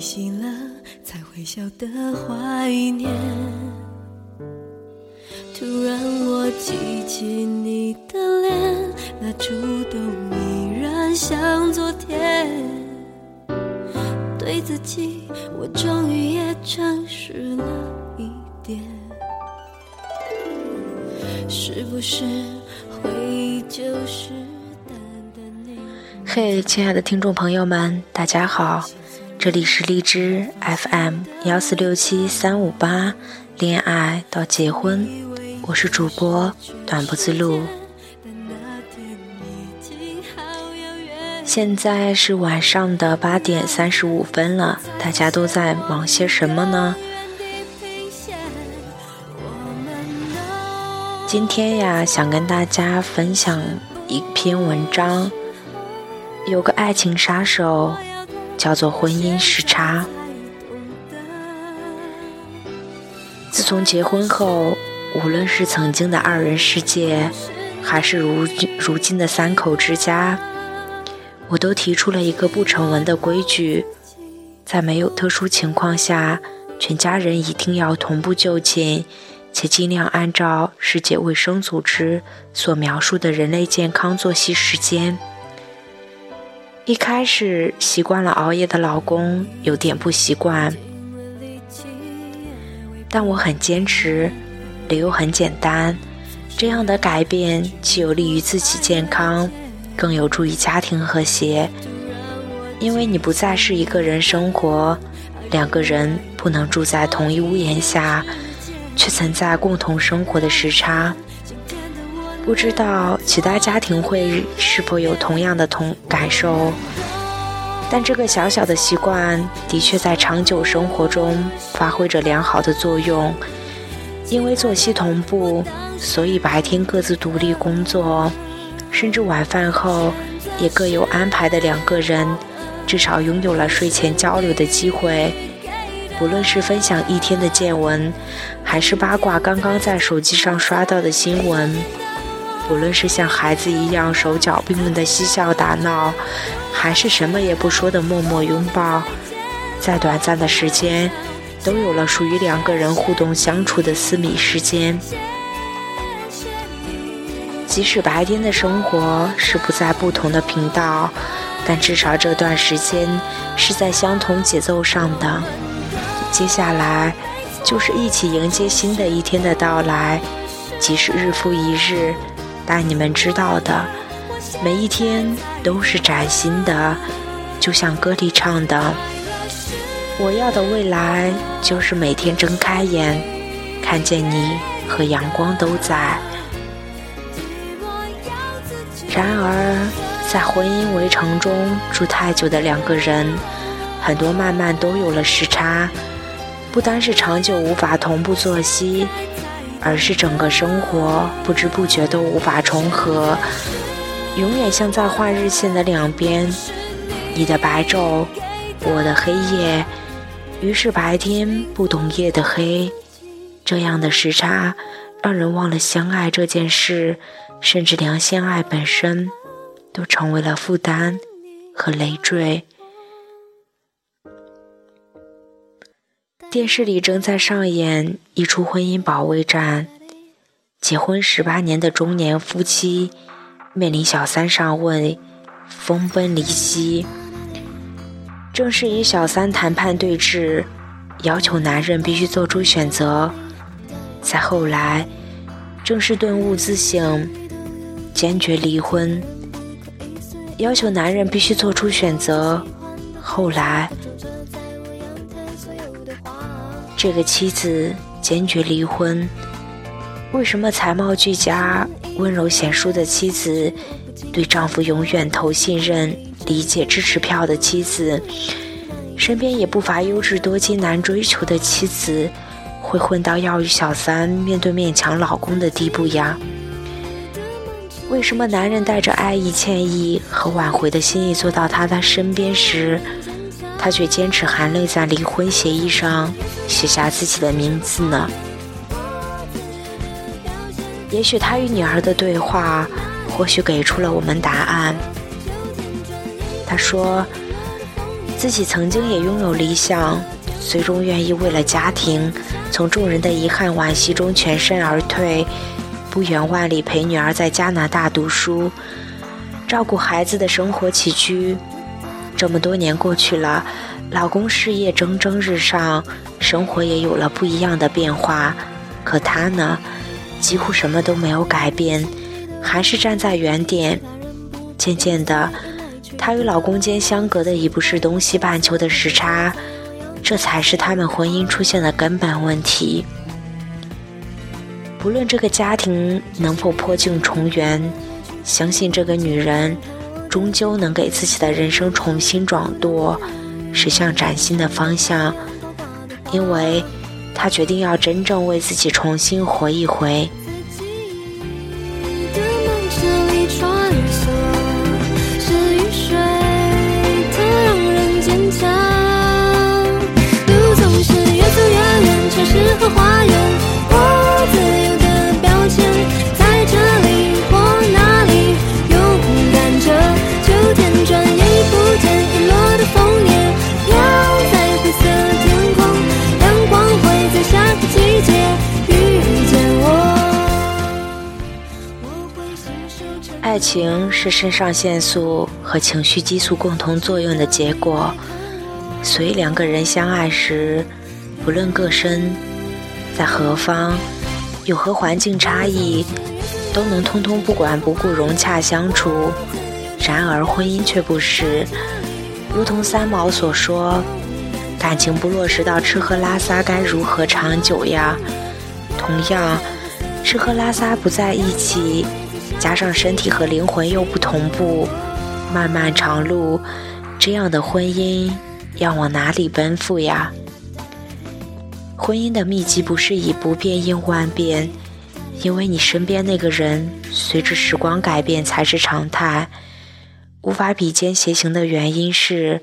醒了才会晓得怀念。突然我记起你的脸，那触动依然像昨天。对自己，我终于也诚实了一点。是不是回忆就是淡淡那嘿，亲爱的听众朋友们，大家好，这里是荔枝 FM 幺四六七三五八，恋爱到结婚，我是主播短不自路。现在是晚上的八点三十五分了，大家都在忙些什么呢？今天呀，想跟大家分享一篇文章，有个爱情杀手，叫做婚姻时差。自从结婚后，无论是曾经的二人世界，还是如如今的三口之家，我都提出了一个不成文的规矩：在没有特殊情况下，全家人一定要同步就寝。且尽量按照世界卫生组织所描述的人类健康作息时间。一开始习惯了熬夜的老公有点不习惯，但我很坚持，理由很简单：这样的改变既有利于自己健康，更有助于家庭和谐。因为你不再是一个人生活，两个人不能住在同一屋檐下。却存在共同生活的时差，不知道其他家庭会是否有同样的同感受。但这个小小的习惯的确在长久生活中发挥着良好的作用。因为作息同步，所以白天各自独立工作，甚至晚饭后也各有安排的两个人，至少拥有了睡前交流的机会。不论是分享一天的见闻，还是八卦刚刚在手机上刷到的新闻；无论是像孩子一样手脚并用的嬉笑打闹，还是什么也不说的默默拥抱，在短暂的时间，都有了属于两个人互动相处的私密时间。即使白天的生活是不在不同的频道，但至少这段时间是在相同节奏上的。接下来，就是一起迎接新的一天的到来。即使日复一日，但你们知道的，每一天都是崭新的。就像歌里唱的：“我要的未来，就是每天睁开眼，看见你和阳光都在。”然而，在婚姻围城中住太久的两个人，很多慢慢都有了时差。不单是长久无法同步作息，而是整个生活不知不觉都无法重合，永远像在画日线的两边，你的白昼，我的黑夜，于是白天不懂夜的黑，这样的时差让人忘了相爱这件事，甚至连相爱本身都成为了负担和累赘。电视里正在上演一出婚姻保卫战，结婚十八年的中年夫妻面临小三上位，分崩离析。正是与小三谈判对峙，要求男人必须做出选择；再后来，正是顿悟自省，坚决离婚，要求男人必须做出选择；后来。这个妻子坚决离婚。为什么才貌俱佳、温柔贤淑的妻子，对丈夫永远投信任、理解、支持票的妻子，身边也不乏优质多金男追求的妻子，会混到要与小三面对面抢老公的地步呀？为什么男人带着爱意、歉意和挽回的心意坐到他的身边时？他却坚持含泪在离婚协议上写下自己的名字呢。也许他与女儿的对话，或许给出了我们答案。他说，自己曾经也拥有理想，最终愿意为了家庭，从众人的遗憾惋惜中全身而退，不远万里陪女儿在加拿大读书，照顾孩子的生活起居。这么多年过去了，老公事业蒸蒸日上，生活也有了不一样的变化，可她呢，几乎什么都没有改变，还是站在原点。渐渐的。她与老公间相隔的已不是东西半球的时差，这才是他们婚姻出现的根本问题。不论这个家庭能否破镜重圆，相信这个女人终究能给自己的人生重新转舵，驶向崭新的方向，因为他决定要真正为自己重新活一回。情是肾上腺素和情绪激素共同作用的结果，所以两个人相爱时，不论各身在何方，有何环境差异，都能通通不管不顾融洽相处。然而婚姻却不是，如同三毛所说，感情不落实到吃喝拉撒，该如何长久呀？同样，吃喝拉撒不在一起。加上身体和灵魂又不同步，漫漫长路，这样的婚姻要往哪里奔赴呀？婚姻的秘籍不是以不变应万变，因为你身边那个人随着时光改变才是常态。无法比肩偕行的原因是，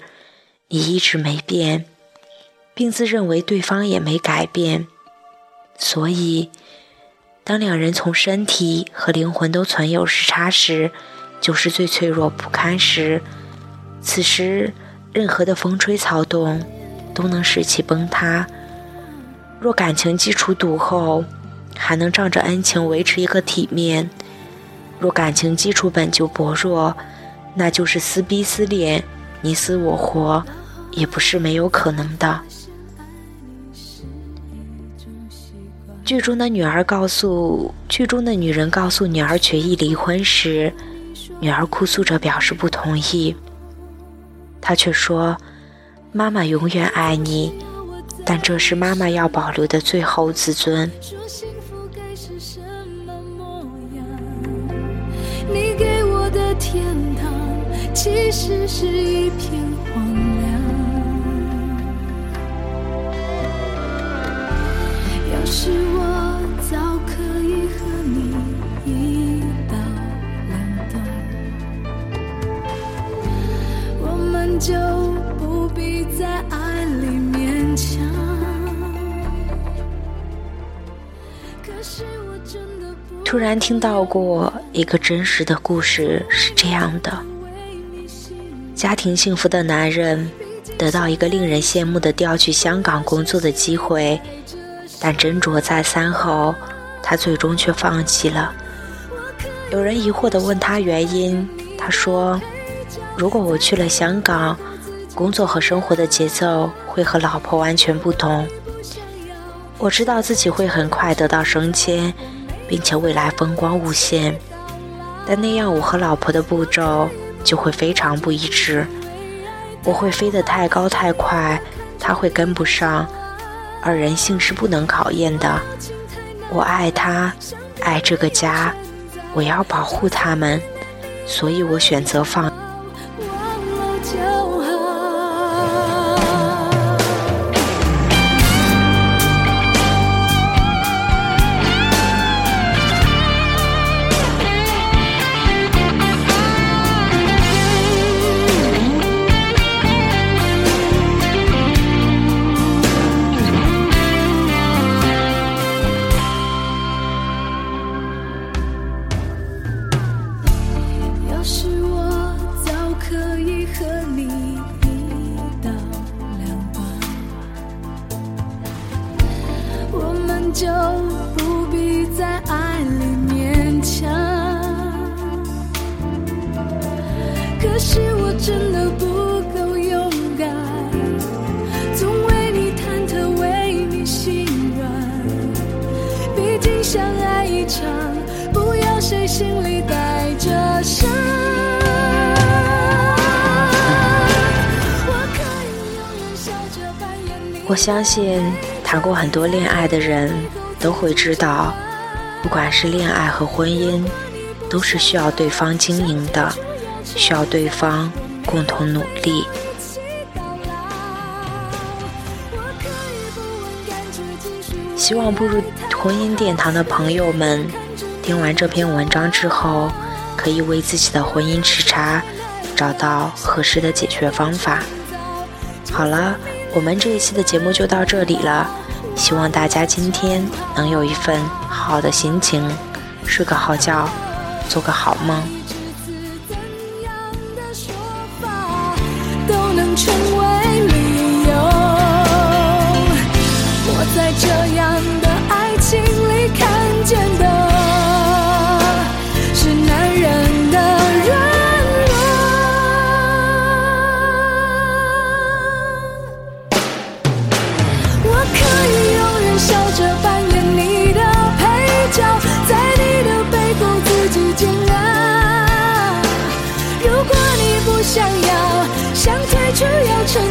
你一直没变，并自认为对方也没改变，所以。当两人从身体和灵魂都存有时差时，就是最脆弱不堪时。此时，任何的风吹草动都能使其崩塌。若感情基础笃厚，还能仗着恩情维持一个体面；若感情基础本就薄弱，那就是撕逼撕裂，你死我活，也不是没有可能的。剧中的女儿告诉剧中的女人告诉女儿决意离婚时，女儿哭诉着表示不同意。她却说：“妈妈永远爱你，但这是妈妈要保留的最后自尊。”你给我的天堂，其实是一片荒凉。要是。就不必在爱里勉强。突然听到过一个真实的故事，是这样的：家庭幸福的男人得到一个令人羡慕的调去香港工作的机会，但斟酌再三后，他最终却放弃了。有人疑惑地问他原因，他说。如果我去了香港，工作和生活的节奏会和老婆完全不同。我知道自己会很快得到升迁，并且未来风光无限，但那样我和老婆的步骤就会非常不一致。我会飞得太高太快，他会跟不上，而人性是不能考验的。我爱他，爱这个家，我要保护他们，所以我选择放。就不必在爱里勉强。可是我真的不够勇敢，总为你忐忑，为你心软。毕竟相爱一场，不要谁心里带着伤。我可以永远笑着扮演你。我相信谈过很多恋爱的人都会知道，不管是恋爱和婚姻，都是需要对方经营的，需要对方共同努力。希望步入婚姻殿堂的朋友们，听完这篇文章之后，可以为自己的婚姻时差找到合适的解决方法。好了，我们这一期的节目就到这里了，希望大家今天能有一份好的心情，睡个好觉，做个好梦。想要，想退出要趁